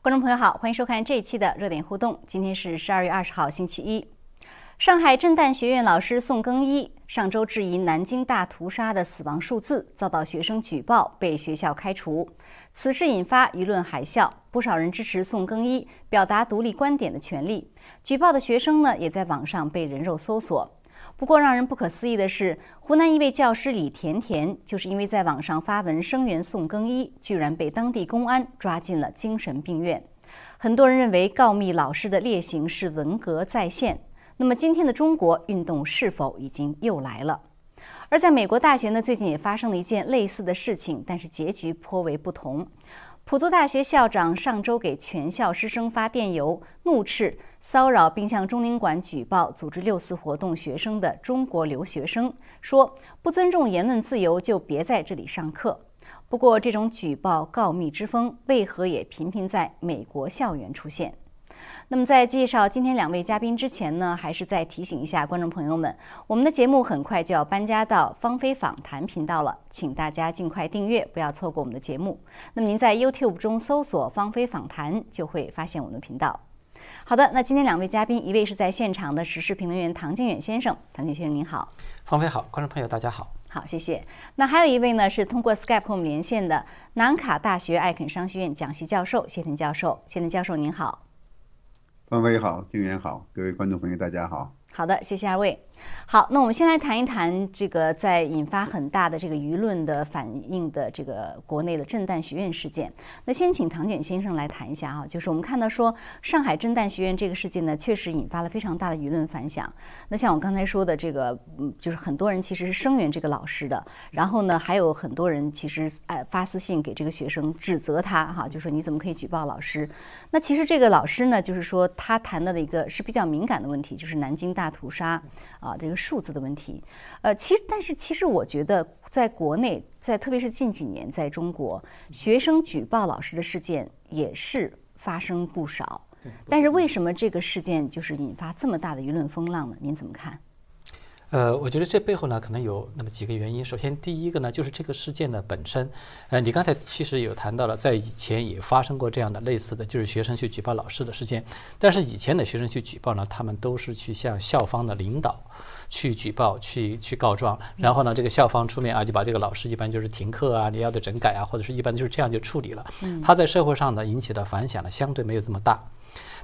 观众朋友好，欢迎收看这一期的热点互动。今天是十二月二十号，星期一。上海震旦学院老师宋更一上周质疑南京大屠杀的死亡数字，遭到学生举报，被学校开除。此事引发舆论海啸，不少人支持宋更一表达独立观点的权利。举报的学生呢，也在网上被人肉搜索。不过，让人不可思议的是，湖南一位教师李甜甜，就是因为在网上发文声援宋更一，居然被当地公安抓进了精神病院。很多人认为告密老师的劣行是文革再现。那么，今天的中国运动是否已经又来了？而在美国大学呢，最近也发生了一件类似的事情，但是结局颇为不同。普渡大学校长上周给全校师生发电邮，怒斥骚扰并向中领馆举报组织六四活动学生的中国留学生，说不尊重言论自由就别在这里上课。不过，这种举报告密之风为何也频频在美国校园出现？那么，在介绍今天两位嘉宾之前呢，还是再提醒一下观众朋友们，我们的节目很快就要搬家到芳菲访谈频道了，请大家尽快订阅，不要错过我们的节目。那么您在 YouTube 中搜索“芳菲访谈”就会发现我们的频道。好的，那今天两位嘉宾，一位是在现场的时事评论员唐靖远先生，唐靖先生您好，方飞好，观众朋友大家好，好谢谢。那还有一位呢是通过 Skype 和我们连线的南卡大学艾肯商学院讲席教授谢腾教授，谢腾教授您好。方飞好，靖远好，各位观众朋友，大家好。好的，谢谢二位。好，那我们先来谈一谈这个在引发很大的这个舆论的反应的这个国内的震旦学院事件。那先请唐卷先生来谈一下啊，就是我们看到说上海震旦学院这个事件呢，确实引发了非常大的舆论反响。那像我刚才说的这个，嗯，就是很多人其实是声援这个老师的，然后呢，还有很多人其实呃发私信给这个学生指责他哈，就说你怎么可以举报老师？那其实这个老师呢，就是说他谈到的一个是比较敏感的问题，就是南京大屠杀。啊，这个数字的问题，呃，其实，但是其实我觉得，在国内，在特别是近几年，在中国，学生举报老师的事件也是发生不少。但是为什么这个事件就是引发这么大的舆论风浪呢？您怎么看？呃，我觉得这背后呢，可能有那么几个原因。首先，第一个呢，就是这个事件的本身。呃，你刚才其实有谈到了，在以前也发生过这样的类似的就是学生去举报老师的事件。但是以前的学生去举报呢，他们都是去向校方的领导去举报、去去告状，然后呢，这个校方出面啊，就把这个老师一般就是停课啊，你要的整改啊，或者是一般就是这样就处理了。他在社会上呢引起的反响呢，相对没有这么大。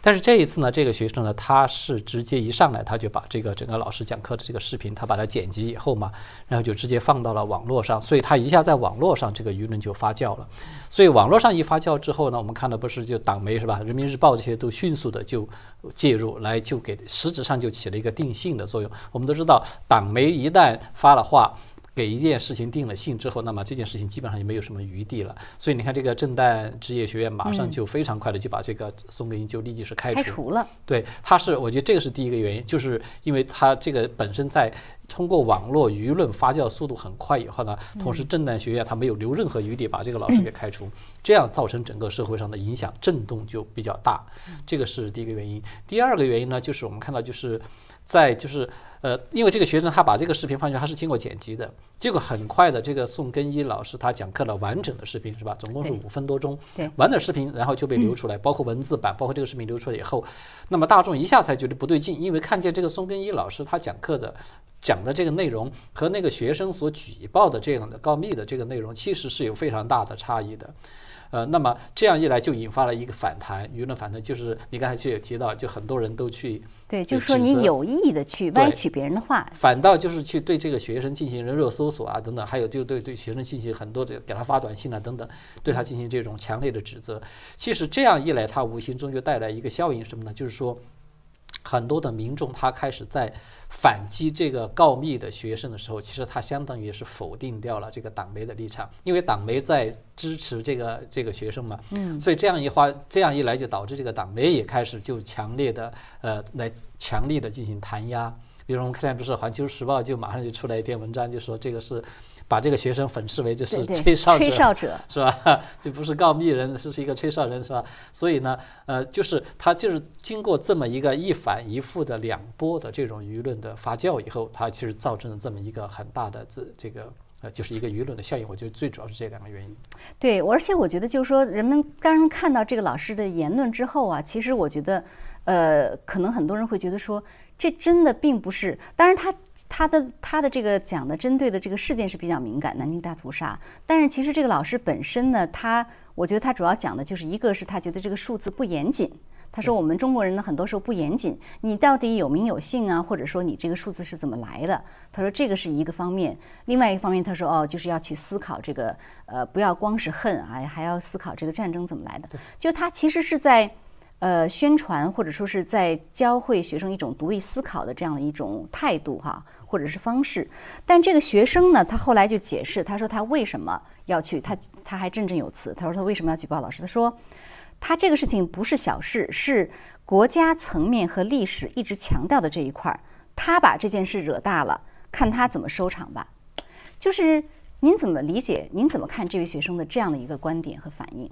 但是这一次呢，这个学生呢，他是直接一上来他就把这个整个老师讲课的这个视频，他把它剪辑以后嘛，然后就直接放到了网络上，所以他一下在网络上这个舆论就发酵了。所以网络上一发酵之后呢，我们看到不是就党媒是吧，人民日报这些都迅速的就介入来，就给实质上就起了一个定性的作用。我们都知道，党媒一旦发了话。给一件事情定了性之后，那么这件事情基本上就没有什么余地了。所以你看，这个震旦职业学院马上就非常快的就把这个宋根英就立即是开除。开除了。对，他是，我觉得这个是第一个原因，就是因为他这个本身在通过网络舆论发酵速度很快以后呢，同时震旦学院他没有留任何余地把这个老师给开除，这样造成整个社会上的影响震动就比较大。这个是第一个原因。第二个原因呢，就是我们看到就是在就是。呃，因为这个学生他把这个视频放进去，他是经过剪辑的，结果很快的，这个宋根一老师他讲课了完整的视频是吧？总共是五分多钟，对，完整视频然后就被流出来，包括文字版，包括这个视频流出来以后，那么大众一下才觉得不对劲，因为看见这个宋根一老师他讲课的讲的这个内容和那个学生所举报的这样的告密的这个内容，其实是有非常大的差异的。呃，那么这样一来就引发了一个反弹，舆论反弹，就是你刚才就有提到，就很多人都去对，就说你有意的去歪曲别人的话，反倒就是去对这个学生进行人肉搜索啊等等，还有就对对学生进行很多的给他发短信啊等等，对他进行这种强烈的指责。其实这样一来，他无形中就带来一个效应什么呢？就是说。很多的民众他开始在反击这个告密的学生的时候，其实他相当于是否定掉了这个党媒的立场，因为党媒在支持这个这个学生嘛，嗯，所以这样一话这样一来就导致这个党媒也开始就强烈的呃来强力的进行弹压，比如我们看不是《环球时报》就马上就出来一篇文章，就说这个是。把这个学生粉饰为就是吹哨吹哨者是吧？这不是告密人，是是一个吹哨人是吧？所以呢，呃，就是他就是经过这么一个一反一复的两波的这种舆论的发酵以后，他其实造成了这么一个很大的这这个呃，就是一个舆论的效应。我觉得最主要是这两个原因。对，而且我觉得就是说，人们刚看到这个老师的言论之后啊，其实我觉得，呃，可能很多人会觉得说。这真的并不是，当然他他的他的这个讲的针对的这个事件是比较敏感，南京大屠杀。但是其实这个老师本身呢，他我觉得他主要讲的就是一个是他觉得这个数字不严谨。他说我们中国人呢很多时候不严谨，你到底有名有姓啊，或者说你这个数字是怎么来的？他说这个是一个方面。另外一个方面，他说哦，就是要去思考这个呃，不要光是恨啊，还要思考这个战争怎么来的。就是他其实是在。呃，宣传或者说是在教会学生一种独立思考的这样的一种态度哈，或者是方式。但这个学生呢，他后来就解释，他说他为什么要去，他他还振振有词，他说他为什么要举报老师？他说他这个事情不是小事，是国家层面和历史一直强调的这一块儿，他把这件事惹大了，看他怎么收场吧。就是您怎么理解？您怎么看这位学生的这样的一个观点和反应？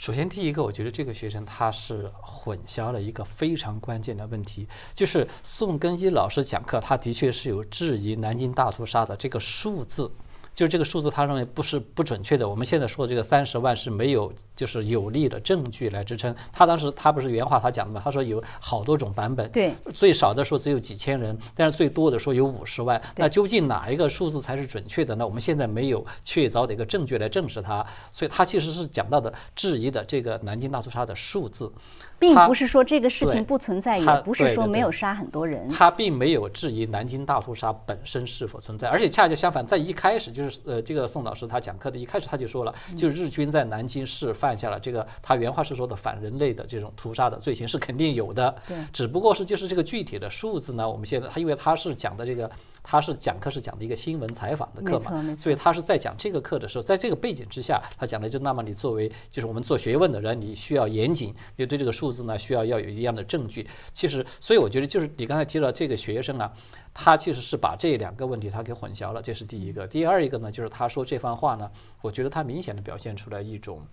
首先，第一个，我觉得这个学生他是混淆了一个非常关键的问题，就是宋根一老师讲课，他的确是有质疑南京大屠杀的这个数字。就是这个数字，他认为不是不准确的。我们现在说的这个三十万是没有就是有力的证据来支撑。他当时他不是原话他讲的嘛？他说有好多种版本，对，最少的说只有几千人，但是最多的说有五十万。那究竟哪一个数字才是准确的？呢我们现在没有确凿的一个证据来证实它。所以他其实是讲到的质疑的这个南京大屠杀的数字。并不是说这个事情不存在，也不是说没有杀很多人。他并没有质疑南京大屠杀本身是否存在，而且恰恰相反，在一开始就是呃，这个宋老师他讲课的一开始他就说了，就是日军在南京市犯下了这个他原话是说的反人类的这种屠杀的罪行是肯定有的，对，只不过是就是这个具体的数字呢，我们现在他因为他是讲的这个。他是讲课是讲的一个新闻采访的课嘛，所以他是在讲这个课的时候，在这个背景之下，他讲的就那么你作为就是我们做学问的人，你需要严谨，你对这个数字呢需要要有一样的证据。其实，所以我觉得就是你刚才提到这个学生啊，他其实是把这两个问题他给混淆了，这是第一个。第二一个呢，就是他说这番话呢，我觉得他明显的表现出来一种，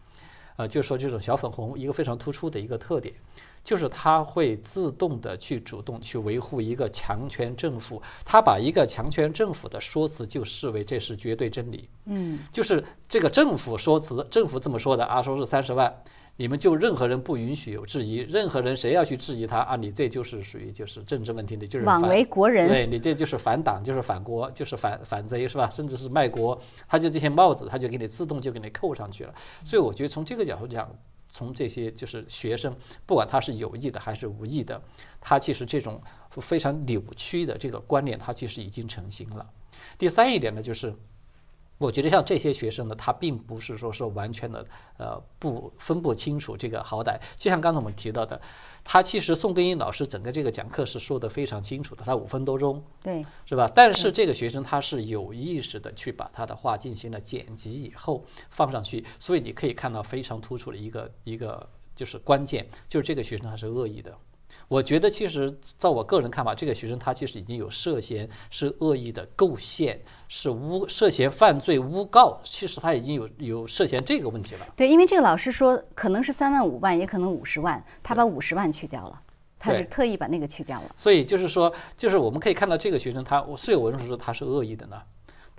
呃，就是说这种小粉红一个非常突出的一个特点。就是他会自动的去主动去维护一个强权政府，他把一个强权政府的说辞就视为这是绝对真理。嗯，就是这个政府说辞，政府这么说的啊，说是三十万，你们就任何人不允许有质疑，任何人谁要去质疑他啊，你这就是属于就是政治问题，你就是反为国人，对你这就是反党，就是反国，就是反反贼是吧？甚至是卖国，他就这些帽子，他就给你自动就给你扣上去了。所以我觉得从这个角度讲。从这些就是学生，不管他是有意的还是无意的，他其实这种非常扭曲的这个观念，他其实已经成型了。第三一点呢，就是。我觉得像这些学生呢，他并不是说是完全的，呃，不分不清楚这个好歹。就像刚才我们提到的，他其实宋根英老师整个这个讲课是说的非常清楚的，他五分多钟，对，是吧？但是这个学生他是有意识的去把他的话进行了剪辑以后放上去，所以你可以看到非常突出的一个一个就是关键，就是这个学生他是恶意的。我觉得，其实照我个人看法，这个学生他其实已经有涉嫌是恶意的构陷，是诬涉嫌犯罪诬告，其实他已经有有涉嫌这个问题了。对，因为这个老师说可能是三万五万，也可能五十万，他把五十万去掉了，他是特意把那个去掉了。所以就是说，就是我们可以看到这个学生他，所以我认为说他是恶意的呢。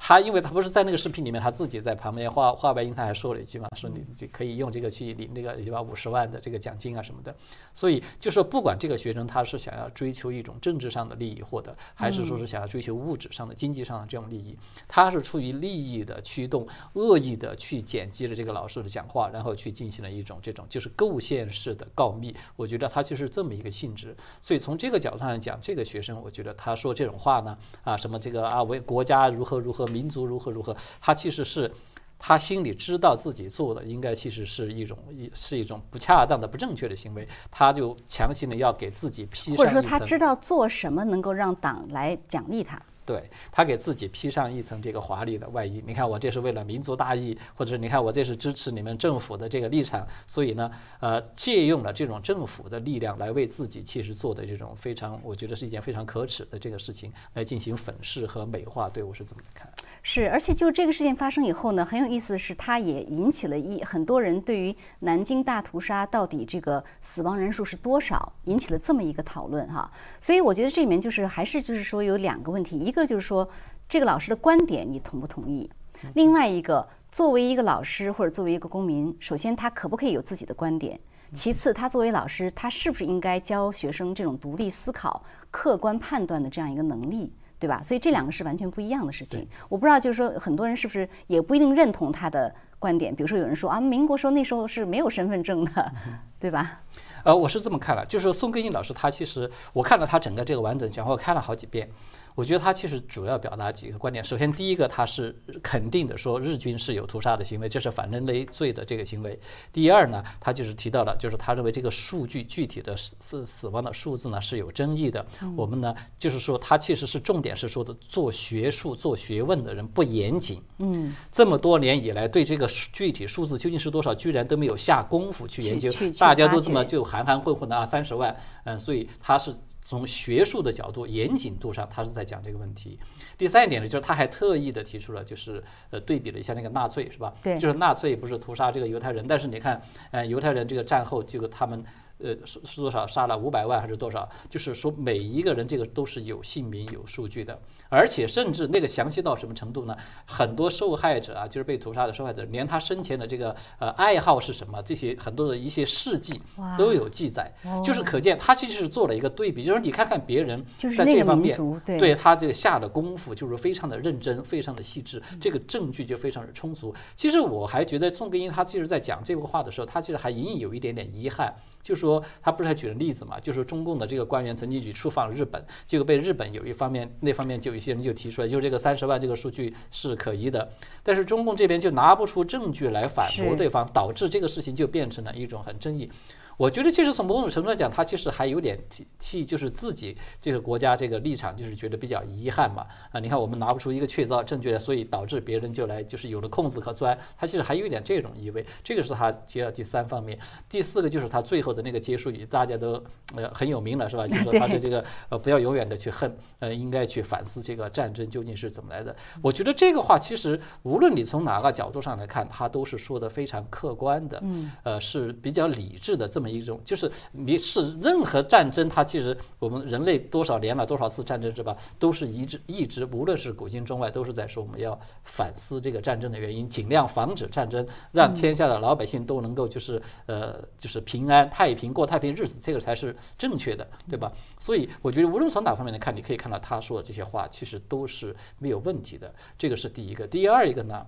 他因为他不是在那个视频里面，他自己在旁边话话外音，他还说了一句嘛，说你就可以用这个去领那个一把五十万的这个奖金啊什么的。所以就说不管这个学生他是想要追求一种政治上的利益获得，还是说是想要追求物质上的、经济上的这种利益，他是出于利益的驱动，恶意的去剪辑了这个老师的讲话，然后去进行了一种这种就是构陷式的告密。我觉得他就是这么一个性质。所以从这个角度上来讲，这个学生我觉得他说这种话呢，啊什么这个啊为国家如何如何。民族如何如何，他其实是他心里知道自己做的应该其实是一种一是一种不恰当的不正确的行为，他就强行的要给自己披或者说他知道做什么能够让党来奖励他。对他给自己披上一层这个华丽的外衣，你看我这是为了民族大义，或者是你看我这是支持你们政府的这个立场，所以呢，呃，借用了这种政府的力量来为自己其实做的这种非常，我觉得是一件非常可耻的这个事情来进行粉饰和美化，对我是怎么看？是，而且就这个事件发生以后呢，很有意思的是，它也引起了一很多人对于南京大屠杀到底这个死亡人数是多少，引起了这么一个讨论哈。所以我觉得这里面就是还是就是说有两个问题，一个。个就是说这个老师的观点你同不同意？另外一个，作为一个老师或者作为一个公民，首先他可不可以有自己的观点？其次，他作为老师，他是不是应该教学生这种独立思考、客观判断的这样一个能力，对吧？所以这两个是完全不一样的事情。我不知道，就是说很多人是不是也不一定认同他的观点？比如说有人说啊，民国时候那时候是没有身份证的，对吧？呃，我是这么看了，就是宋根英老师他其实我看了他整个这个完整讲话，我看了好几遍。我觉得他其实主要表达几个观点。首先，第一个，他是肯定的说日军是有屠杀的行为，这是反人类罪的这个行为。第二呢，他就是提到了，就是他认为这个数据具体的死死亡的数字呢是有争议的。我们呢，就是说他其实是重点是说的做学术、做学问的人不严谨。嗯，这么多年以来，对这个具体数字究竟是多少，居然都没有下功夫去研究。大家都这么就含含混混的啊，三十万。嗯，所以他是。从学术的角度、严谨度上，他是在讲这个问题。第三一点呢，就是他还特意的提出了，就是呃对比了一下那个纳粹，是吧？对，就是纳粹不是屠杀这个犹太人，但是你看，呃，犹太人这个战后这个他们。呃，是是多少杀了五百万还是多少？就是说每一个人这个都是有姓名有数据的，而且甚至那个详细到什么程度呢？很多受害者啊，就是被屠杀的受害者，连他生前的这个呃爱好是什么，这些很多的一些事迹都有记载，就是可见他其实是做了一个对比，就是你看看别人在这方面，对他这个下的功夫就是非常的认真，非常的细致，这个证据就非常的充足。其实我还觉得宋根英他其实在讲这个话的时候，他其实还隐隐有一点点遗憾。就说他不是还举了例子嘛？就是中共的这个官员曾经去出访日本，结果被日本有一方面那方面就有一些人就提出来，就这个三十万这个数据是可疑的，但是中共这边就拿不出证据来反驳对方，导致这个事情就变成了一种很争议。我觉得其实从某种程度上讲，他其实还有点替替就是自己这个国家这个立场，就是觉得比较遗憾嘛。啊，你看我们拿不出一个确凿证据来，所以导致别人就来就是有了空子可钻。他其实还有一点这种意味，这个是他接了第三方面。第四个就是他最后的那个结束语，大家都呃很有名了，是吧？就是说他 的这个呃不要永远的去恨，呃应该去反思这个战争究竟是怎么来的。我觉得这个话其实无论你从哪个角度上来看，他都是说的非常客观的，呃是比较理智的这么。一种就是你是任何战争，它其实我们人类多少年了多少次战争是吧？都是一直一直，无论是古今中外，都是在说我们要反思这个战争的原因，尽量防止战争，让天下的老百姓都能够就是呃就是平安太平过太平日子，这个才是正确的，对吧？所以我觉得无论从哪方面来看，你可以看到他说的这些话其实都是没有问题的，这个是第一个。第二一个呢？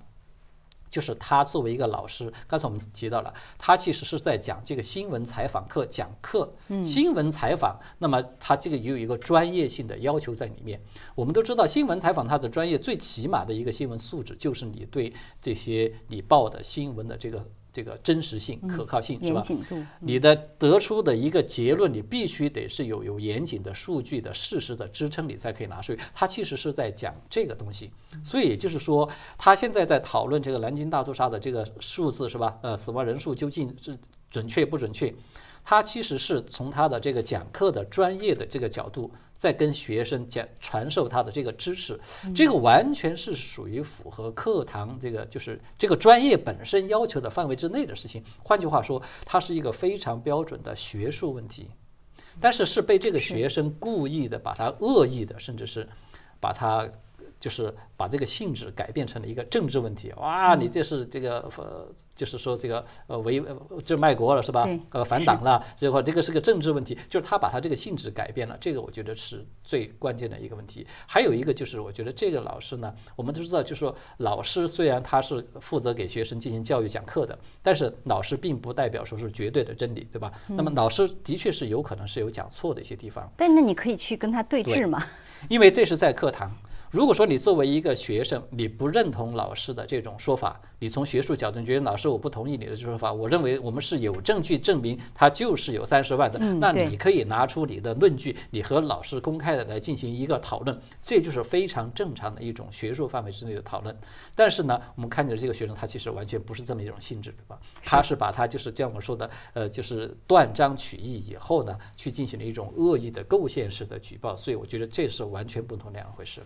就是他作为一个老师，刚才我们提到了，他其实是在讲这个新闻采访课讲课。新闻采访，那么他这个也有一个专业性的要求在里面。我们都知道，新闻采访它的专业最起码的一个新闻素质，就是你对这些你报的新闻的这个。这个真实性、可靠性是吧？你的得出的一个结论，你必须得是有有严谨的数据的事实的支撑，你才可以拿出去。他其实是在讲这个东西，所以也就是说，他现在在讨论这个南京大屠杀的这个数字是吧？呃，死亡人数究竟是准确不准确？他其实是从他的这个讲课的专业的这个角度。在跟学生讲传授他的这个知识，这个完全是属于符合课堂这个就是这个专业本身要求的范围之内的事情。换句话说，它是一个非常标准的学术问题，但是是被这个学生故意的把它恶意的，甚至是把它就是把这个性质改变成了一个政治问题。哇，你这是这个呃。就是说这个呃违就卖国了是吧？呃反党了，这块这个是个政治问题，就是他把他这个性质改变了，这个我觉得是最关键的一个问题。还有一个就是我觉得这个老师呢，我们都知道，就是说老师虽然他是负责给学生进行教育讲课的，但是老师并不代表说是绝对的真理，对吧？那么老师的确是有可能是有讲错的一些地方。但那你可以去跟他对峙嘛？因为这是在课堂。如果说你作为一个学生，你不认同老师的这种说法。你从学术角度觉得老师我不同意你的说法，我认为我们是有证据证明他就是有三十万的，那你可以拿出你的论据，你和老师公开的来进行一个讨论，这就是非常正常的一种学术范围之内的讨论。但是呢，我们看见的这个学生他其实完全不是这么一种性质，对吧？他是把他就是像我们说的，呃，就是断章取义以后呢，去进行了一种恶意的构陷式的举报，所以我觉得这是完全不同两回事。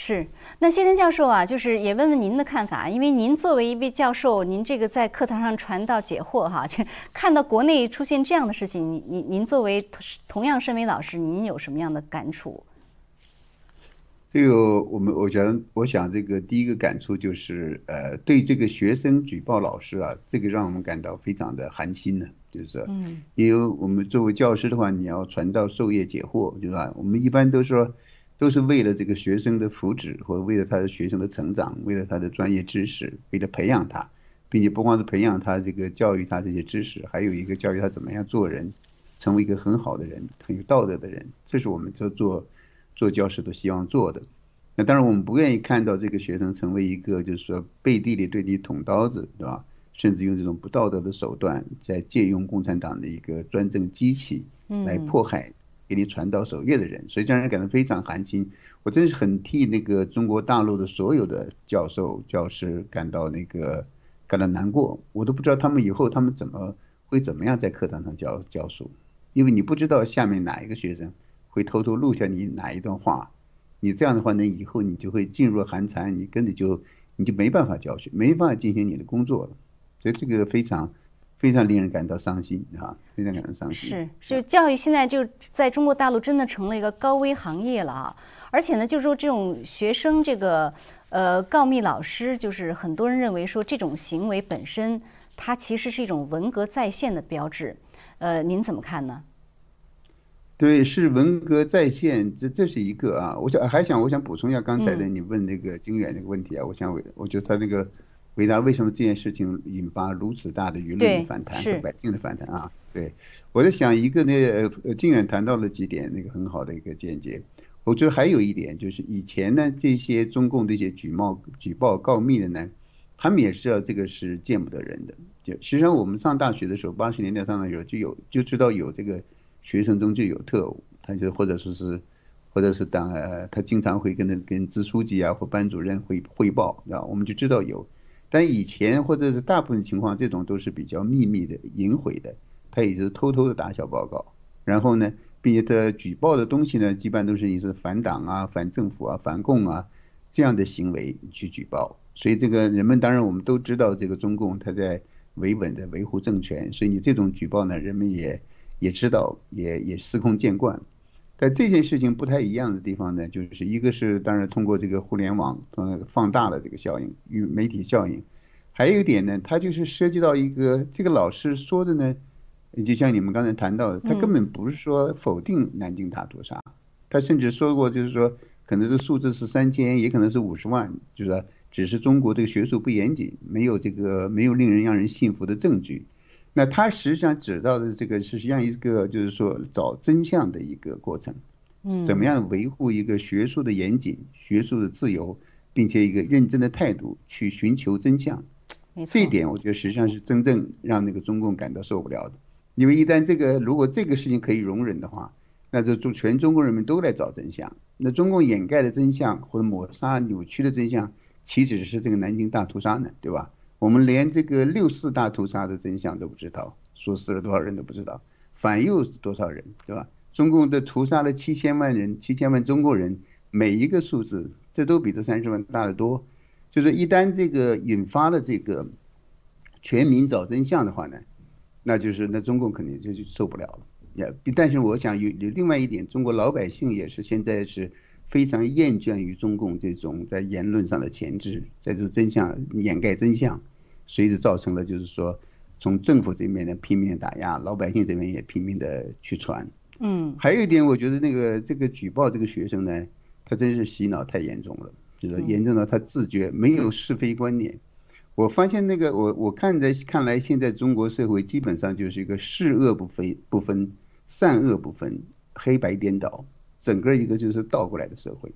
是，那谢天教授啊，就是也问问您的看法，因为您作为一位教授，您这个在课堂上传道解惑哈，就 看到国内出现这样的事情，您您您作为同样身为老师，您有什么样的感触？这个我们我想我想这个第一个感触就是呃，对这个学生举报老师啊，这个让我们感到非常的寒心呢。就是说，嗯，因为我们作为教师的话，你要传道授业解惑，对吧？我们一般都说，都是为了这个学生的福祉，或者为了他的学生的成长，为了他的专业知识，为了培养他，并且不光是培养他这个教育他这些知识，还有一个教育他怎么样做人，成为一个很好的人，很有道德的人。这是我们做做做教师都希望做的。那当然，我们不愿意看到这个学生成为一个就是说背地里对你捅刀子，对吧？甚至用这种不道德的手段，在借用共产党的一个专政机器来迫害给你传道守业的人，所以让人感到非常寒心。我真是很替那个中国大陆的所有的教授教师感到那个感到难过。我都不知道他们以后他们怎么会怎么样在课堂上教教书，因为你不知道下面哪一个学生会偷偷录下你哪一段话，你这样的话呢，以后你就会噤若寒蝉，你根本就你就没办法教学，没办法进行你的工作了。所以这个非常非常令人感到伤心啊，非常感到伤心。是，就教育现在就在中国大陆真的成了一个高危行业了啊！而且呢，就是说这种学生这个呃告密老师，就是很多人认为说这种行为本身，它其实是一种文革再现的标志。呃，您怎么看呢？对，是文革再现，这这是一个啊。我想还想我想补充一下刚才的你问那个金远那个问题啊，我想我我觉得他那个。回答为什么这件事情引发如此大的舆论的反弹和百姓的反弹啊？对，我在想一个呢，呃，靖远谈到了几点那个很好的一个见解。我觉得还有一点就是，以前呢这些中共这些举报举报告密的呢，他们也知道这个是见不得人的。就实际上我们上大学的时候，八十年代上的时候就有就知道有这个学生中就有特务，他就或者说是或者是当呃他经常会跟那跟支书记啊或班主任汇汇报，啊，我们就知道有。但以前或者是大部分情况，这种都是比较秘密的、隐晦的，他也是偷偷的打小报告。然后呢，并且他举报的东西呢，基本上都是你是反党啊、反政府啊、反共啊这样的行为去举报。所以这个人们当然我们都知道，这个中共他在维稳的维护政权。所以你这种举报呢，人们也也知道，也也司空见惯。但这件事情不太一样的地方呢，就是一个是当然通过这个互联网呃放大了这个效应与媒体效应，还有一点呢，它就是涉及到一个这个老师说的呢，就像你们刚才谈到的，他根本不是说否定南京大屠杀，他甚至说过就是说可能是数字是三千，也可能是五十万，就是说只是中国这个学术不严谨，没有这个没有令人让人信服的证据。那他实际上指到的这个实际上一个就是说找真相的一个过程，怎么样维护一个学术的严谨、学术的自由，并且一个认真的态度去寻求真相。这一点我觉得实际上是真正让那个中共感到受不了的，因为一旦这个如果这个事情可以容忍的话，那就中全中国人民都来找真相。那中共掩盖的真相或者抹杀、扭曲的真相，岂止是这个南京大屠杀呢？对吧？我们连这个六四大屠杀的真相都不知道，说死了多少人都不知道，反右是多少人，对吧？中共的屠杀了七千万人，七千万中国人，每一个数字，这都比这三十万大得多。就是一旦这个引发了这个全民找真相的话呢，那就是那中共肯定就就受不了了。也，但是我想有有另外一点，中国老百姓也是现在是。非常厌倦于中共这种在言论上的钳制，在这真相掩盖真相，随之造成了就是说，从政府这边呢拼命打压，老百姓这边也拼命的去传。嗯，还有一点，我觉得那个这个举报这个学生呢，他真是洗脑太严重了，就是严重到他自觉没有是非观念。我发现那个我我看在看来，现在中国社会基本上就是一个是恶不分不分，善恶不分，黑白颠倒。整个一个就是倒过来的社会，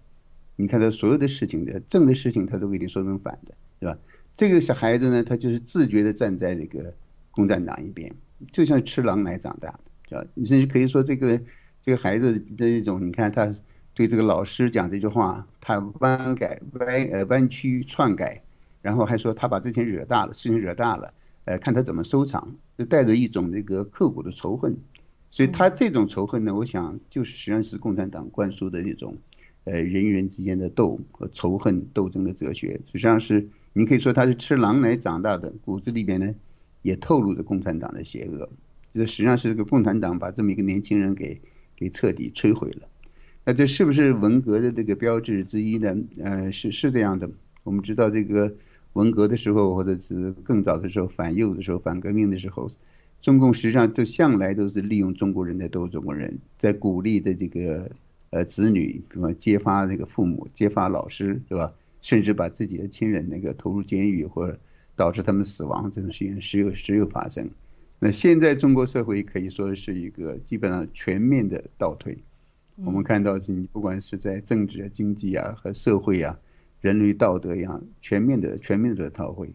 你看他所有的事情的正的事情，他都给你说成反的，对吧？这个小孩子呢，他就是自觉的站在这个共产党一边，就像吃狼奶长大的，是吧？你甚至可以说这个这个孩子的一种，你看他对这个老师讲这句话，他弯改歪呃弯曲篡改，然后还说他把之前惹大了，事情惹大了，呃，看他怎么收场，就带着一种这个刻骨的仇恨。所以他这种仇恨呢，我想就是实际上是共产党灌输的那种，呃，人与人之间的斗和仇恨斗争的哲学。实际上是你可以说他是吃狼奶长大的，骨子里边呢也透露着共产党的邪恶。这实际上是这个共产党把这么一个年轻人给给彻底摧毁了。那这是不是文革的这个标志之一呢？呃，是是这样的。我们知道这个文革的时候，或者是更早的时候反右的时候、反革命的时候，中共实际上都向来都是利用中国人的斗中国人，在鼓励的这个呃子女，比方揭发这个父母、揭发老师，对吧？甚至把自己的亲人那个投入监狱或者导致他们死亡这种事情时有时有发生。那现在中国社会可以说是一个基本上全面的倒退。我们看到，你不管是在政治啊、经济啊和社会啊、人类道德一样，全面的、全面的倒退、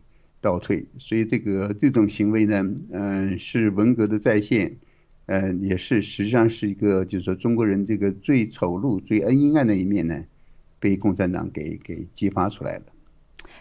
倒退。所以这个这种行为呢，嗯，是文革的再现，嗯，也是实际上是一个，就是说中国人这个最丑陋、最恩阴暗的一面呢，被共产党给给激发出来了。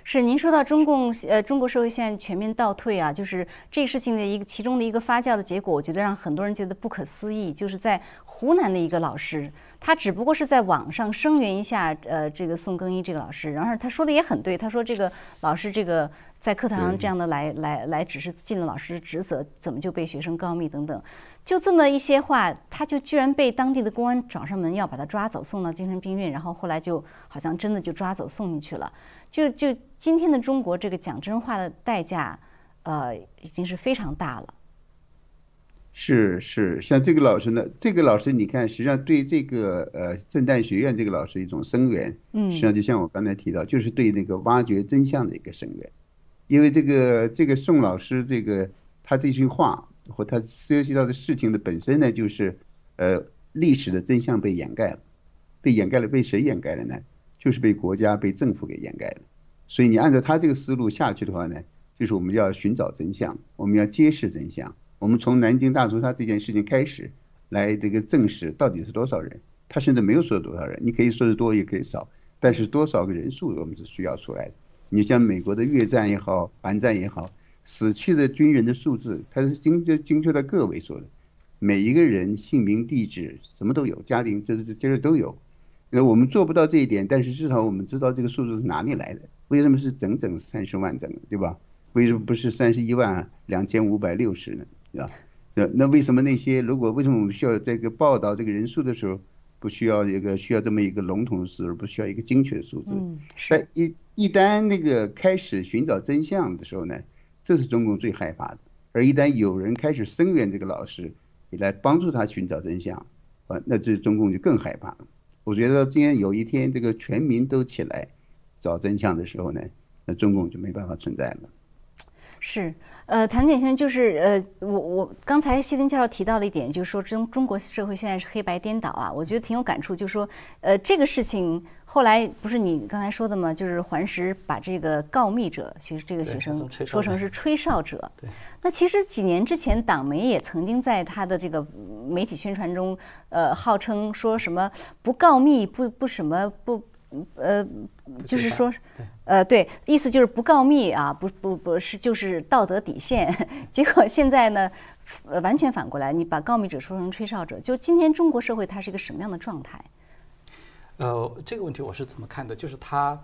是您说到中共呃中国社会现在全面倒退啊，就是这个事情的一个其中的一个发酵的结果，我觉得让很多人觉得不可思议。就是在湖南的一个老师，他只不过是在网上声援一下呃这个宋更一这个老师，然后他说的也很对，他说这个老师这个在课堂上这样的来来来只是尽了老师的职责，怎么就被学生告密等等。就这么一些话，他就居然被当地的公安找上门要把他抓走，送到精神病院，然后后来就好像真的就抓走送进去了。就就今天的中国，这个讲真话的代价，呃，已经是非常大了。是是，像这个老师呢，这个老师你看，实际上对这个呃震旦学院这个老师一种声援，嗯，实际上就像我刚才提到，就是对那个挖掘真相的一个声援，因为这个这个宋老师这个他这句话。或他涉及到的事情的本身呢，就是呃历史的真相被掩盖了，被掩盖了，被谁掩盖了呢？就是被国家、被政府给掩盖了。所以你按照他这个思路下去的话呢，就是我们要寻找真相，我们要揭示真相。我们从南京大屠杀这件事情开始来这个证实到底是多少人。他甚至没有说多少人，你可以说是多也可以少，但是多少个人数我们是需要出来的。你像美国的越战也好，韩战也好。死去的军人的数字，它是精确精确到个位数的，每一个人姓名、地址什么都有，家庭这这这些都有。那我们做不到这一点，但是至少我们知道这个数字是哪里来的。为什么是整整三十万整，对吧？为什么不是三十一万两千五百六十呢？对吧？那那为什么那些如果为什么我们需要这个报道这个人数的时候，不需要一个需要这么一个笼统的数，而不需要一个精确的数字？但一一旦那个开始寻找真相的时候呢？这是中共最害怕的，而一旦有人开始声援这个老师，也来帮助他寻找真相，啊，那这中共就更害怕了。我觉得今天有一天这个全民都起来找真相的时候呢，那中共就没办法存在了。是。呃，谭先生，就是呃，我我刚才谢丁教授提到了一点，就是说中中国社会现在是黑白颠倒啊，我觉得挺有感触。就是说，呃，这个事情后来不是你刚才说的吗？就是环石把这个告密者，其实这个学生说成是吹哨者。那其实几年之前，党媒也曾经在他的这个媒体宣传中，呃，号称说什么不告密不不什么不。呃，就是说，呃，对，意思就是不告密啊，不不不是，就是道德底线。结果现在呢，呃完全反过来，你把告密者说成吹哨者，就今天中国社会它是一个什么样的状态？呃，这个问题我是怎么看的？就是他，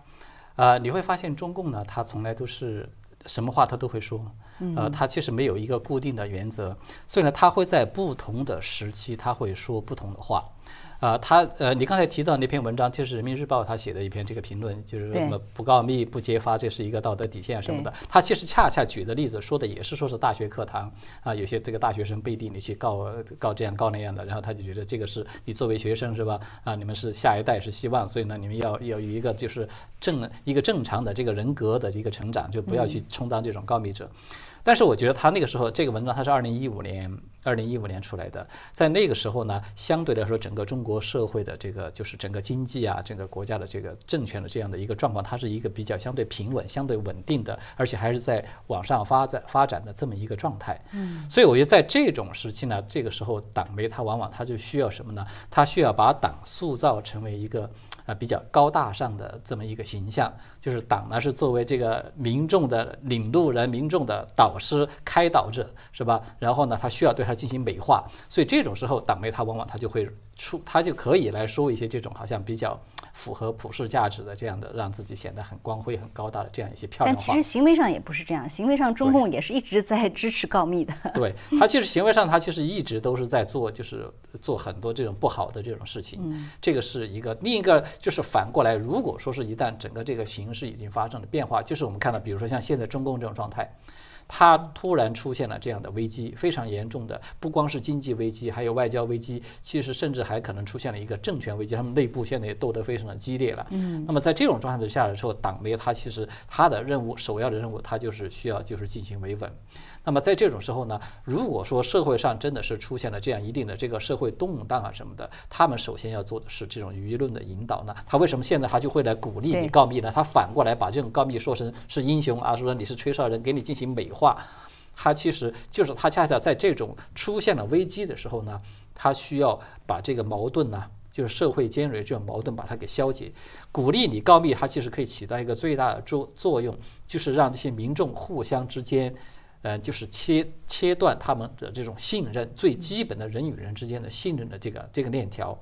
呃，你会发现中共呢，他从来都是什么话他都会说，呃，他其实没有一个固定的原则，所以呢，他会在不同的时期他会说不同的话。啊，他呃，你刚才提到那篇文章，就是人民日报他写的一篇这个评论，就是什么不告密不揭发，这是一个道德底线什么的。他其实恰恰举的例子说的也是说是大学课堂啊，有些这个大学生背地里去告告这样告那样的，然后他就觉得这个是你作为学生是吧？啊，你们是下一代是希望，所以呢，你们要要有一个就是正一个正常的这个人格的一个成长，就不要去充当这种告密者。但是我觉得他那个时候这个文章他是二零一五年二零一五年出来的，在那个时候呢，相对来说整个中国社会的这个就是整个经济啊，整个国家的这个政权的这样的一个状况，它是一个比较相对平稳、相对稳定的，而且还是在往上发展发展的这么一个状态。嗯，所以我觉得在这种时期呢，这个时候党媒它往往它就需要什么呢？它需要把党塑造成为一个。比较高大上的这么一个形象，就是党呢是作为这个民众的领路人、民众的导师、开导者，是吧？然后呢，他需要对他进行美化，所以这种时候，党媒他往往他就会出，他就可以来说一些这种好像比较符合普世价值的这样的，让自己显得很光辉、很高大的这样一些漂亮。但其实行为上也不是这样，行为上中共也是一直在支持告密的。对他其实行为上他其实一直都是在做，就是做很多这种不好的这种事情。嗯，这个是一个，另一个就是反过来，如果说是一旦整个这个形势已经发生了变化，就是我们看到，比如说像现在中共这种状态。它突然出现了这样的危机，非常严重的，不光是经济危机，还有外交危机，其实甚至还可能出现了一个政权危机。他们内部现在也斗得非常的激烈了。嗯，那么在这种状态之下的时候，党媒它其实它的任务，首要的任务，它就是需要就是进行维稳。那么在这种时候呢，如果说社会上真的是出现了这样一定的这个社会动荡啊什么的，他们首先要做的是这种舆论的引导呢。他为什么现在他就会来鼓励你告密呢？他反过来把这种告密说成是英雄啊，说你是吹哨人，给你进行美化。他其实就是他恰恰在这种出现了危机的时候呢，他需要把这个矛盾呢，就是社会尖锐这种矛盾把它给消解。鼓励你告密，它其实可以起到一个最大的作作用，就是让这些民众互相之间。呃，就是切切断他们的这种信任，最基本的人与人之间的信任的这个这个链条，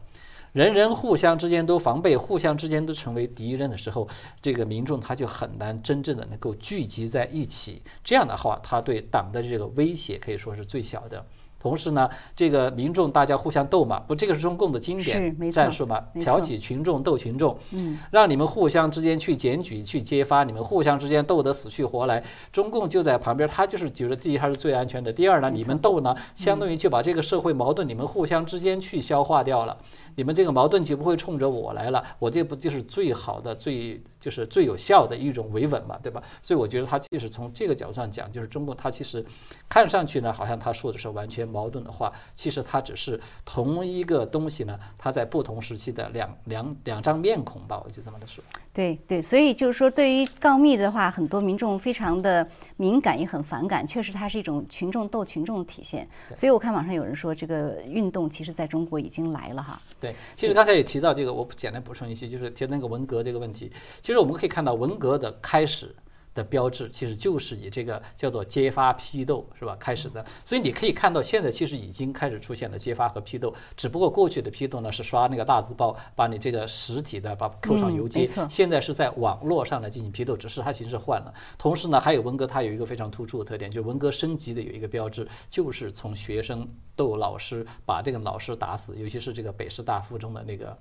人人互相之间都防备，互相之间都成为敌人的时候，这个民众他就很难真正的能够聚集在一起。这样的话，他对党的这个威胁可以说是最小的。同时呢，这个民众大家互相斗嘛，不，这个是中共的经典战术嘛，挑起群众斗群众，嗯，让你们互相之间去检举、去揭发，你们互相之间斗得死去活来，中共就在旁边，他就是觉得第一他是最安全的，第二呢，你们斗呢，相当于就把这个社会矛盾你们互相之间去消化掉了，你们这个矛盾就不会冲着我来了，我这不就是最好的、最就是最有效的一种维稳嘛，对吧？所以我觉得他其实从这个角度上讲，就是中共他其实看上去呢，好像他说的是完全。矛盾的话，其实它只是同一个东西呢，它在不同时期的两两两张面孔吧，我就这么的说。对对，所以就是说，对于告密的话，很多民众非常的敏感，也很反感。确实，它是一种群众斗群众的体现。所以我看网上有人说，这个运动其实在中国已经来了哈。对，其实刚才也提到这个，我简单补充一些，就是提那个文革这个问题。其实我们可以看到，文革的开始。的标志其实就是以这个叫做揭发批斗是吧开始的，所以你可以看到现在其实已经开始出现了揭发和批斗，只不过过去的批斗呢是刷那个大字报，把你这个实体的把扣上邮件，现在是在网络上来进行批斗，只是它形式换了。同时呢，还有文革它有一个非常突出的特点，就是文革升级的有一个标志，就是从学生斗老师，把这个老师打死，尤其是这个北师大附中的那个。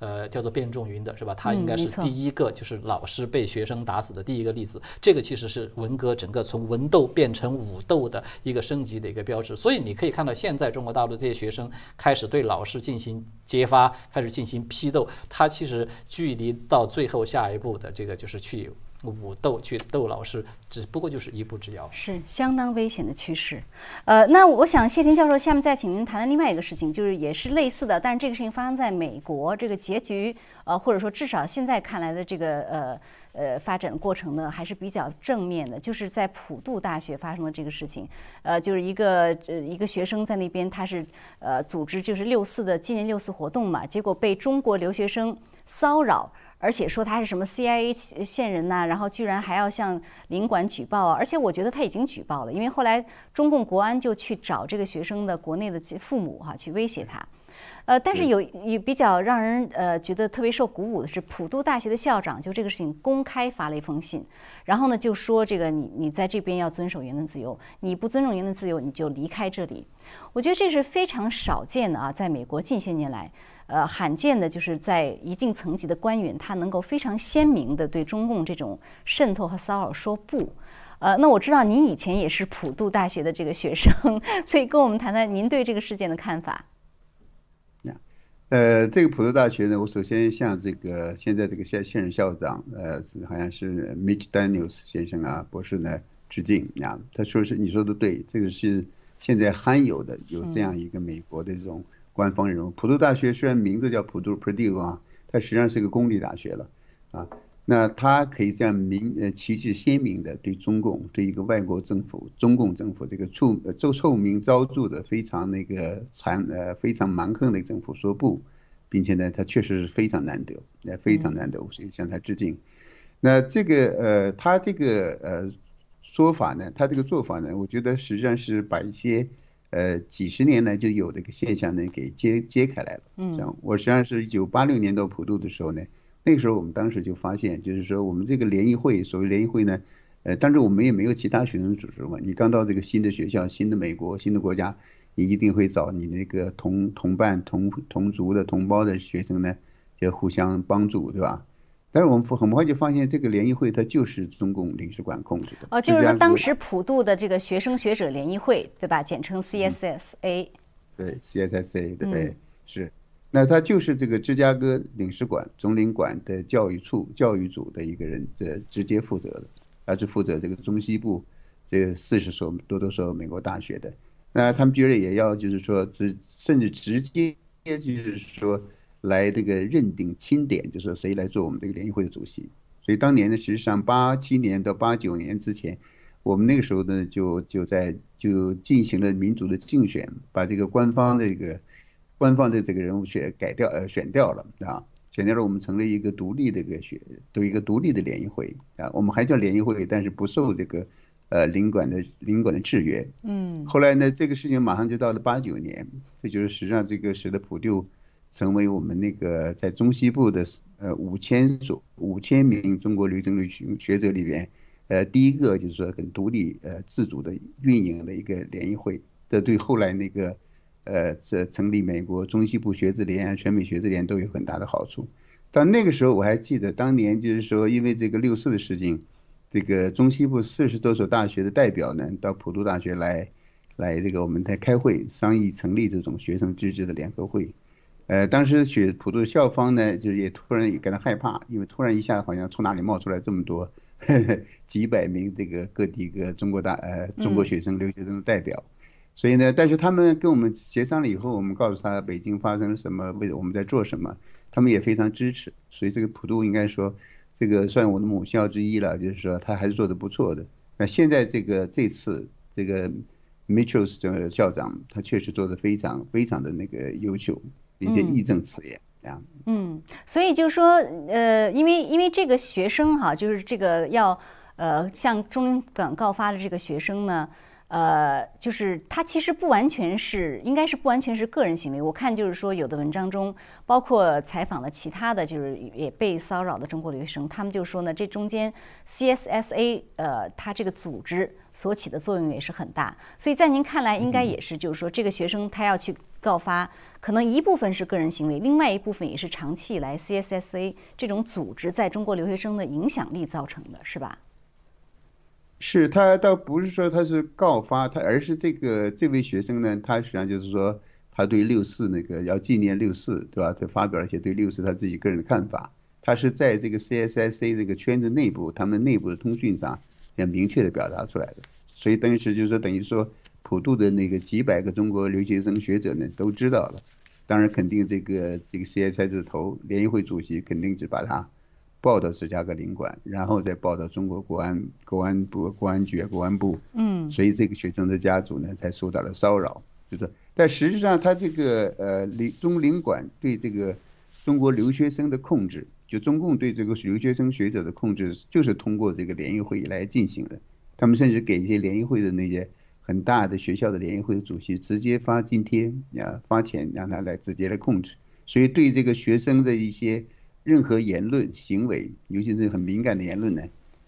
呃，叫做卞仲云的是吧？他应该是第一个，就是老师被学生打死的第一个例子。这个其实是文革整个从文斗变成武斗的一个升级的一个标志。所以你可以看到，现在中国大陆这些学生开始对老师进行揭发，开始进行批斗，他其实距离到最后下一步的这个就是去。武斗去斗老师，只不过就是一步之遥，是相当危险的趋势。呃，那我想谢霆教授，下面再请您谈谈另外一个事情，就是也是类似的，但是这个事情发生在美国，这个结局，呃，或者说至少现在看来的这个呃呃发展过程呢，还是比较正面的，就是在普渡大学发生的这个事情，呃，就是一个呃一个学生在那边，他是呃组织就是六四的纪念六四活动嘛，结果被中国留学生骚扰。而且说他是什么 CIA 线人呐，然后居然还要向领馆举报啊！而且我觉得他已经举报了，因为后来中共国安就去找这个学生的国内的父母哈，去威胁他。呃，但是有有比较让人呃觉得特别受鼓舞的是，普渡大学的校长就这个事情公开发了一封信，然后呢就说这个你你在这边要遵守言论自由，你不尊重言论自由你就离开这里。我觉得这是非常少见的啊，在美国近些年来。呃，罕见的就是在一定层级的官员，他能够非常鲜明的对中共这种渗透和骚扰说不。呃，那我知道您以前也是普渡大学的这个学生，所以跟我们谈谈您对这个事件的看法。呃，这个普渡大学呢，我首先向这个现在这个现现任校长，呃，好像是 Mitch Daniels 先生啊，博士呢致敬啊。他说是你说的对，这个是现在罕有的有这样一个美国的这种。官方人物，普渡大学虽然名字叫普渡 Purdue 啊，它实际上是个公立大学了，啊，那它可以这样明呃旗帜鲜明的对中共对一个外国政府中共政府这个臭臭臭名昭著的非常那个残呃非常蛮横的政府说不，并且呢，它确实是非常难得，呃非常难得，我所以向他致敬。那这个呃他这个呃说法呢，他这个做法呢，我觉得实际上是把一些。呃，几十年来就有这个现象呢，给揭揭开来了。嗯，这样，我实际上是一九八六年到普渡的时候呢，那个时候我们当时就发现，就是说我们这个联谊会，所谓联谊会呢，呃，当时我们也没有其他学生组织嘛。你刚到这个新的学校、新的美国、新的国家，你一定会找你那个同同伴、同同族的同胞的学生呢，就互相帮助，对吧？但是我们很快就发现，这个联谊会它就是中共领事馆控制的。哦，就是说当时普渡的这个学生学者联谊会，对吧？简称 CSSA。对，CSSA，对，是。那他就是这个芝加哥领事馆总领馆的教育处教育组的一个人，这直接负责的，他是负责这个中西部这四十所多多所美国大学的。那他们觉得也要就是说直甚至直接就是说。来这个认定钦点，就是谁来做我们这个联谊会的主席。所以当年呢，实际上八七年到八九年之前，我们那个时候呢，就就在就进行了民主的竞选，把这个官方的这个官方的这个人物选改掉呃选掉了啊，选掉了，我们成立一个独立的一个学，有一个独立的联谊会啊，我们还叫联谊会，但是不受这个呃领馆的领馆的制约。嗯。后来呢，这个事情马上就到了八九年，这就是实际上这个使得普渡。成为我们那个在中西部的呃五千所五千名中国留学学学者里边，呃第一个就是说很独立呃自主的运营的一个联谊会，这对后来那个呃这成立美国中西部学子联、全美学子联都有很大的好处。到那个时候我还记得，当年就是说因为这个六四的事情，这个中西部四十多所大学的代表呢到普渡大学来，来这个我们在开会商议成立这种学生自治的联合会。呃，当时学普渡校方呢，就是也突然也感到害怕，因为突然一下好像从哪里冒出来这么多几百名这个各地个中国大呃中国学生留学生的代表，所以呢，但是他们跟我们协商了以后，我们告诉他北京发生了什么，为我们在做什么，他们也非常支持，所以这个普渡应该说这个算我的母校之一了，就是说他还是做的不错的。那现在这个这次这个 Mitchell 这个校长，他确实做的非常非常的那个优秀。一些义正词严，这样。嗯，所以就是说，呃，因为因为这个学生哈，就是这个要呃向中领馆告发的这个学生呢。呃，就是他其实不完全是，应该是不完全是个人行为。我看就是说，有的文章中，包括采访了其他的就是也被骚扰的中国留学生，他们就说呢，这中间 CSSA 呃，它这个组织所起的作用也是很大。所以在您看来，应该也是就是说，这个学生他要去告发，可能一部分是个人行为，另外一部分也是长期以来 CSSA 这种组织在中国留学生的影响力造成的，是吧？是他倒不是说他是告发他，而是这个这位学生呢，他实际上就是说他对六四那个要纪念六四，对吧？他发表了一些对六四他自己个人的看法。他是在这个 CSIC 这个圈子内部，他们内部的通讯上这样明确的表达出来的。所以当时就是说，等于说普渡的那个几百个中国留学生学者呢都知道了。当然，肯定这个这个 CSI 的头联谊会主席肯定就把他。报到芝加哥领馆，然后再报到中国国安国安部、公安局、国安部。嗯，所以这个学生的家属呢，才受到了骚扰。就是，但实际上他这个呃领中领馆对这个中国留学生的控制，就中共对这个留学生学者的控制，就是通过这个联谊会来进行的。他们甚至给一些联谊会的那些很大的学校的联谊会的主席直接发津贴啊，发钱让他来直接来控制。所以对这个学生的一些。任何言论行为，尤其是很敏感的言论呢，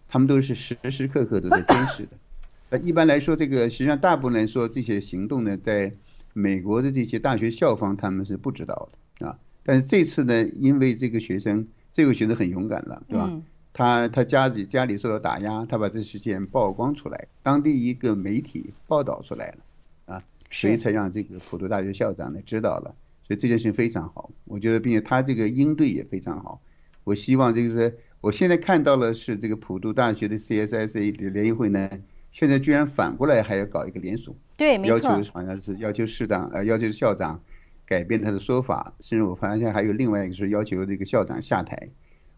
他们都是时时刻刻都在监视的。那一般来说，这个实际上大部分来说，这些行动呢，在美国的这些大学校方他们是不知道的啊。但是这次呢，因为这个学生，这个学生很勇敢了，对吧？他他家里家里受到打压，他把这事件曝光出来，当地一个媒体报道出来了，啊，所以才让这个普渡大学校长呢知道了。所以这件事情非常好，我觉得，并且他这个应对也非常好。我希望这个是，我现在看到了是这个普渡大学的 CSSA 联谊会呢，现在居然反过来还要搞一个联署，对，没错，要求好像是要求市长呃，要求校长改变他的说法，甚至我发现还有另外一个是要求这个校长下台。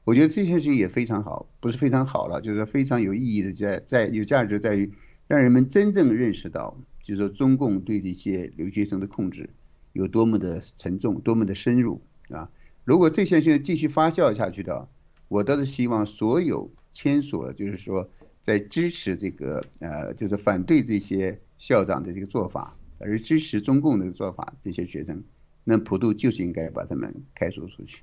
我觉得这件事情也非常好，不是非常好了，就是非常有意义的，在在有价值在于让人们真正认识到，就是说中共对这些留学生的控制。有多么的沉重，多么的深入啊！如果这件事情继续发酵下去的，我倒是希望所有签署，就是说在支持这个呃，就是反对这些校长的这个做法，而支持中共的做法，这些学生，那普渡就是应该把他们开除出去。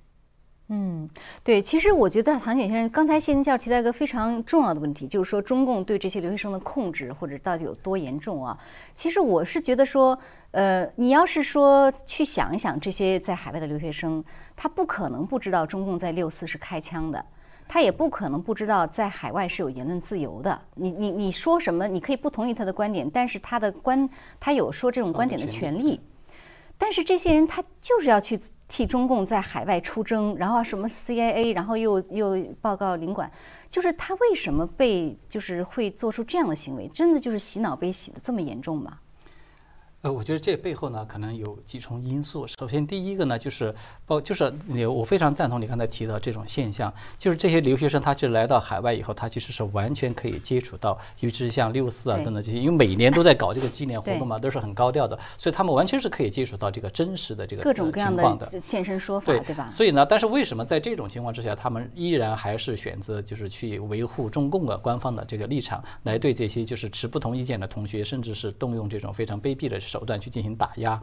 嗯，对，其实我觉得唐卷先生刚才谢天教授提到一个非常重要的问题，就是说中共对这些留学生的控制或者到底有多严重啊？其实我是觉得说，呃，你要是说去想一想这些在海外的留学生，他不可能不知道中共在六四是开枪的，他也不可能不知道在海外是有言论自由的。你你你说什么，你可以不同意他的观点，但是他的观他有说这种观点的权利。但是这些人他就是要去替中共在海外出征，然后什么 CIA，然后又又报告领馆，就是他为什么被就是会做出这样的行为？真的就是洗脑被洗的这么严重吗？呃，我觉得这背后呢，可能有几重因素。首先，第一个呢，就是包，就是你，我非常赞同你刚才提到这种现象，就是这些留学生，他其实来到海外以后，他其实是完全可以接触到，尤其是像六四啊等等这些，因为每年都在搞这个纪念活动嘛，都是很高调的，所以他们完全是可以接触到这个真实的这个各种各样的现身说法，对吧？所以呢，但是为什么在这种情况之下，他们依然还是选择就是去维护中共的官方的这个立场，来对这些就是持不同意见的同学，甚至是动用这种非常卑鄙的。手段去进行打压，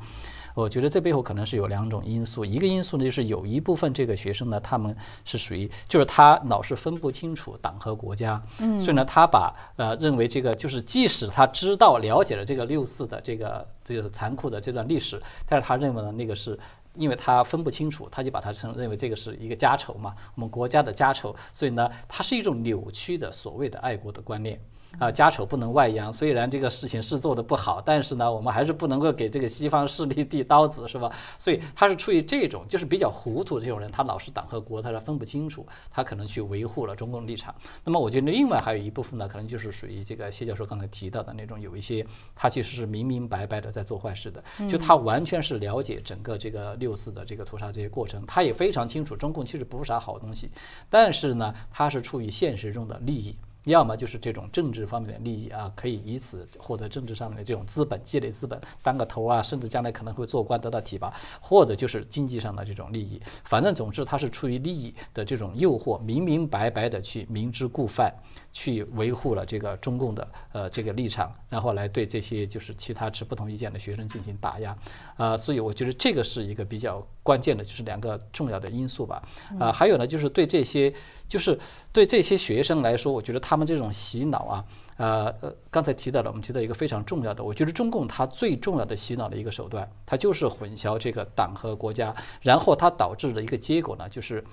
我觉得这背后可能是有两种因素。一个因素呢，就是有一部分这个学生呢，他们是属于，就是他老是分不清楚党和国家，嗯，所以呢，他把呃认为这个就是即使他知道了解了这个六四的这个这个残酷的这段历史，但是他认为呢那个是因为他分不清楚，他就把它称认为这个是一个家仇嘛，我们国家的家仇，所以呢，它是一种扭曲的所谓的爱国的观念。啊，家丑不能外扬。虽然这个事情是做的不好，但是呢，我们还是不能够给这个西方势力递刀子，是吧？所以他是出于这种，就是比较糊涂的这种人，他老是党和国，他是分不清楚，他可能去维护了中共立场。那么，我觉得另外还有一部分呢，可能就是属于这个谢教授刚才提到的那种，有一些他其实是明明白白的在做坏事的，就他完全是了解整个这个六四的这个屠杀这些过程，他也非常清楚中共其实不是啥好东西，但是呢，他是出于现实中的利益。要么就是这种政治方面的利益啊，可以以此获得政治上面的这种资本，积累资本，当个头啊，甚至将来可能会做官得到提拔，或者就是经济上的这种利益。反正总之，他是出于利益的这种诱惑，明明白白的去明知故犯。去维护了这个中共的呃这个立场，然后来对这些就是其他持不同意见的学生进行打压，啊，所以我觉得这个是一个比较关键的，就是两个重要的因素吧，啊，还有呢，就是对这些就是对这些学生来说，我觉得他们这种洗脑啊，呃呃，刚才提到了，我们提到一个非常重要的，我觉得中共它最重要的洗脑的一个手段，它就是混淆这个党和国家，然后它导致的一个结果呢，就是。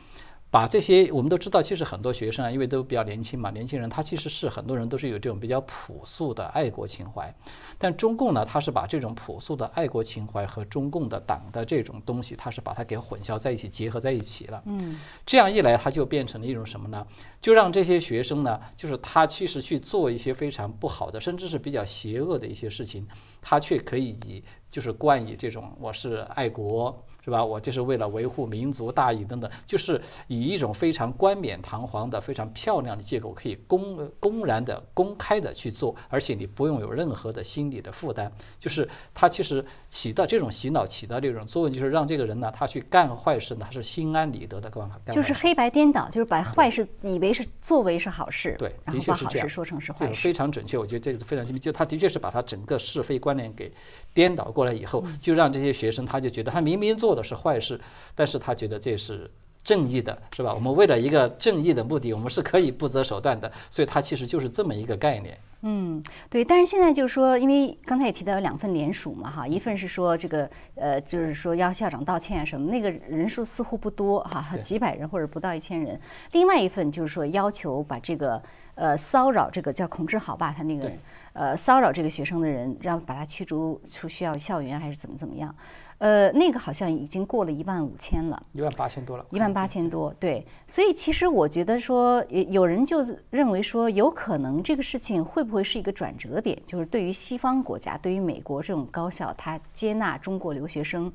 把这些我们都知道，其实很多学生啊，因为都比较年轻嘛，年轻人他其实是很多人都是有这种比较朴素的爱国情怀，但中共呢，他是把这种朴素的爱国情怀和中共的党的这种东西，他是把它给混淆在一起，结合在一起了。嗯，这样一来，他就变成了一种什么呢？就让这些学生呢，就是他其实去做一些非常不好的，甚至是比较邪恶的一些事情，他却可以以就是冠以这种我是爱国。是吧？我就是为了维护民族大义等等，就是以一种非常冠冕堂皇的、非常漂亮的借口，可以公公然的、公开的去做，而且你不用有任何的心理的负担。就是他其实起到这种洗脑，起到这种作用，就是让这个人呢，他去干坏事呢，他是心安理得的干。就是黑白颠倒，就是把坏事以为是作为是好事，对，然后把好事说成是坏事，非常准确。我觉得这个非常精密，就他的确是把他整个是非观念给颠倒过来以后，就让这些学生他就觉得他明明做。的是坏事，但是他觉得这是正义的，是吧？我们为了一个正义的目的，我们是可以不择手段的，所以他其实就是这么一个概念。嗯，对。但是现在就是说，因为刚才也提到有两份联署嘛，哈，一份是说这个呃，就是说要校长道歉啊什么，那个人数似乎不多哈，几百人或者不到一千人。另外一份就是说要求把这个呃骚扰这个叫孔志豪吧，他那个呃骚扰这个学生的人，让把他驱逐出学校校园还是怎么怎么样。呃，那个好像已经过了一万五千了，一万八千多了，一万八千多，对。所以其实我觉得说，有有人就认为说，有可能这个事情会不会会是一个转折点，就是对于西方国家，对于美国这种高校，他接纳中国留学生。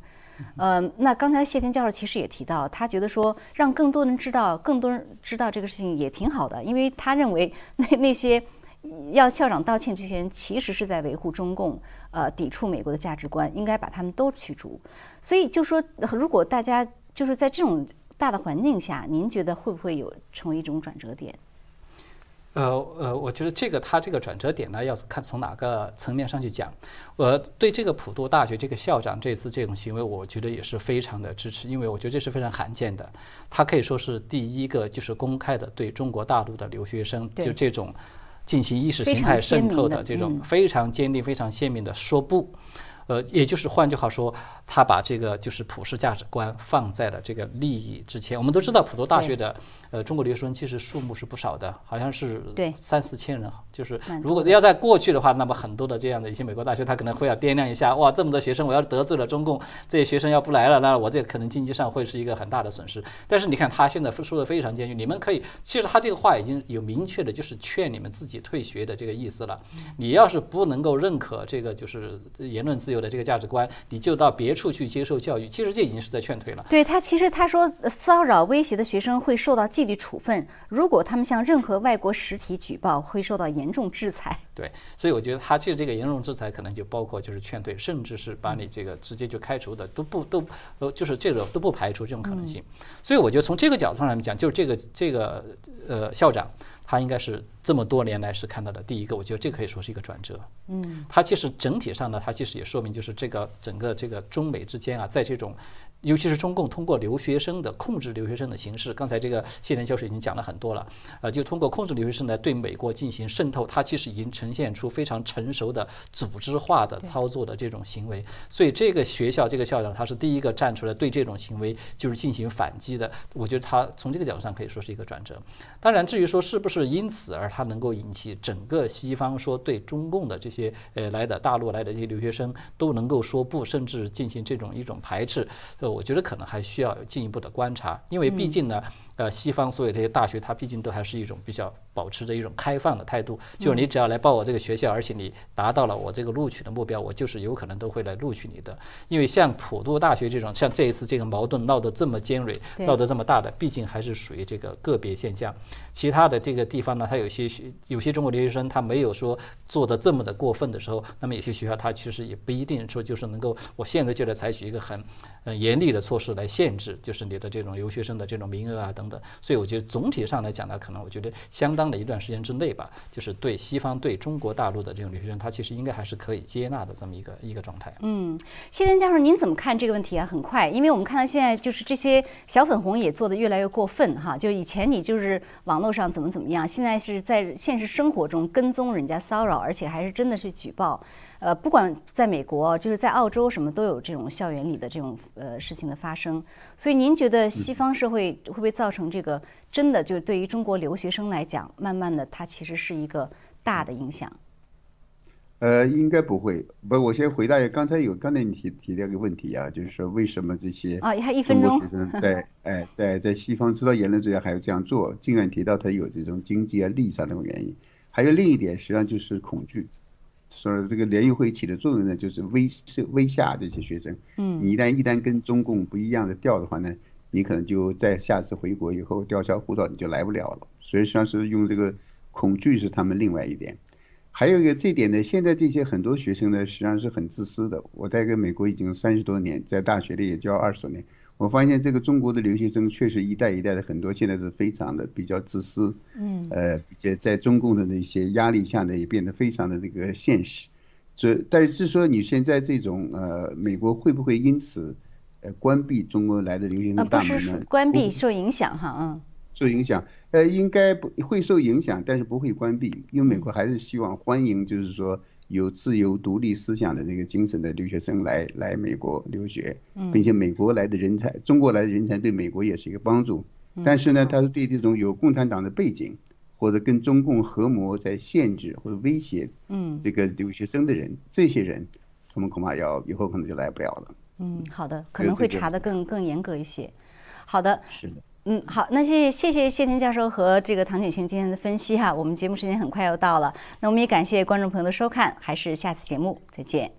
呃，那刚才谢天教授其实也提到了，他觉得说，让更多人知道，更多人知道这个事情也挺好的，因为他认为那那些。要校长道歉，这些人其实是在维护中共，呃，抵触美国的价值观，应该把他们都驱逐。所以就说，如果大家就是在这种大的环境下，您觉得会不会有成为一种转折点？呃呃，我觉得这个他这个转折点呢，要看从哪个层面上去讲。我对这个普渡大学这个校长这次这种行为，我觉得也是非常的支持，因为我觉得这是非常罕见的。他可以说是第一个就是公开的对中国大陆的留学生就这种进行意识形态渗透的这种非常坚定、非常鲜明的说不。呃，也就是换句话说。他把这个就是普世价值观放在了这个利益之前。我们都知道，普渡大学的呃中国留学生其实数目是不少的，好像是三四千人。就是如果要在过去的话，那么很多的这样的一些美国大学，他可能会要掂量一下，哇，这么多学生，我要得罪了中共，这些学生要不来了，那我这可能经济上会是一个很大的损失。但是你看他现在说的非常坚决，你们可以，其实他这个话已经有明确的，就是劝你们自己退学的这个意思了。你要是不能够认可这个就是言论自由的这个价值观，你就到别处。处去接受教育，其实这已经是在劝退了。对他，其实他说骚扰威胁的学生会受到纪律处分，如果他们向任何外国实体举报，会受到严重制裁。对，所以我觉得他其实这个严重制裁可能就包括就是劝退，甚至是把你这个直接就开除的，都不都呃，就是这个都不排除这种可能性。所以我觉得从这个角度上来讲，就是这个这个呃校长。他应该是这么多年来是看到的第一个，我觉得这可以说是一个转折。嗯，他其实整体上呢，他其实也说明就是这个整个这个中美之间啊，在这种。尤其是中共通过留学生的控制留学生的形式，刚才这个谢田教授已经讲了很多了，呃，就通过控制留学生来对美国进行渗透，它其实已经呈现出非常成熟的组织化的操作的这种行为。所以这个学校这个校长他是第一个站出来对这种行为就是进行反击的。我觉得他从这个角度上可以说是一个转折。当然，至于说是不是因此而他能够引起整个西方说对中共的这些呃来的大陆来的这些留学生都能够说不，甚至进行这种一种排斥，呃。我觉得可能还需要有进一步的观察，因为毕竟呢。呃，西方所有这些大学，它毕竟都还是一种比较保持着一种开放的态度，就是你只要来报我这个学校，而且你达到了我这个录取的目标，我就是有可能都会来录取你的。因为像普渡大学这种，像这一次这个矛盾闹得这么尖锐，闹得这么大的，毕竟还是属于这个个别现象。其他的这个地方呢，它有些学有些中国留学生，他没有说做的这么的过分的时候，那么有些学校它其实也不一定说就是能够，我现在就来采取一个很呃严厉的措施来限制，就是你的这种留学生的这种名额啊等。所以我觉得总体上来讲呢，可能我觉得相当的一段时间之内吧，就是对西方对中国大陆的这种留学生，他其实应该还是可以接纳的这么一个一个状态。嗯，谢天教授，您怎么看这个问题啊？很快，因为我们看到现在就是这些小粉红也做的越来越过分哈，就以前你就是网络上怎么怎么样，现在是在现实生活中跟踪人家骚扰，而且还是真的是举报。呃，不管在美国，就是在澳洲，什么都有这种校园里的这种呃事情的发生。所以，您觉得西方社会会不会造成这个真的就是对于中国留学生来讲，慢慢的它其实是一个大的影响？呃，应该不会。不，我先回答一下，刚才有刚才你提提到一个问题啊，就是说为什么这些啊，还一分钟学生在哎在在西方知道言论自由还要这样做？尽管提到他有这种经济啊利益上的原因，还有另一点，实际上就是恐惧。说这个联谊会起的作用呢，就是威慑、威吓这些学生。嗯，你一旦一旦跟中共不一样的调的话呢，你可能就在下次回国以后吊销护照，你就来不了了。所以实际上是用这个恐惧是他们另外一点。还有一个这点呢，现在这些很多学生呢，实际上是很自私的。我在跟美国已经三十多年，在大学里也教二十多年。我发现这个中国的留学生确实一代一代的很多，现在是非常的比较自私，嗯，呃，且在中共的那些压力下呢，也变得非常的那个现实。所以但是说你现在这种呃，美国会不会因此呃关闭中国来的留学生大门呢？关闭受影响哈，嗯，受影响，呃，应该不会受影响，但是不会关闭，因为美国还是希望欢迎，就是说。有自由独立思想的这个精神的留学生来来美国留学，并且美国来的人才，中国来的人才对美国也是一个帮助。但是呢，他是对这种有共产党的背景或者跟中共合谋在限制或者威胁，嗯，这个留学生的人，这些人，他们恐怕要以后可能就来不了了。嗯，好的，可能会查得更更严格一些。好的，是的。嗯，好，那谢谢谢谢谢天教授和这个唐景群今天的分析哈，我们节目时间很快又到了，那我们也感谢观众朋友的收看，还是下次节目再见。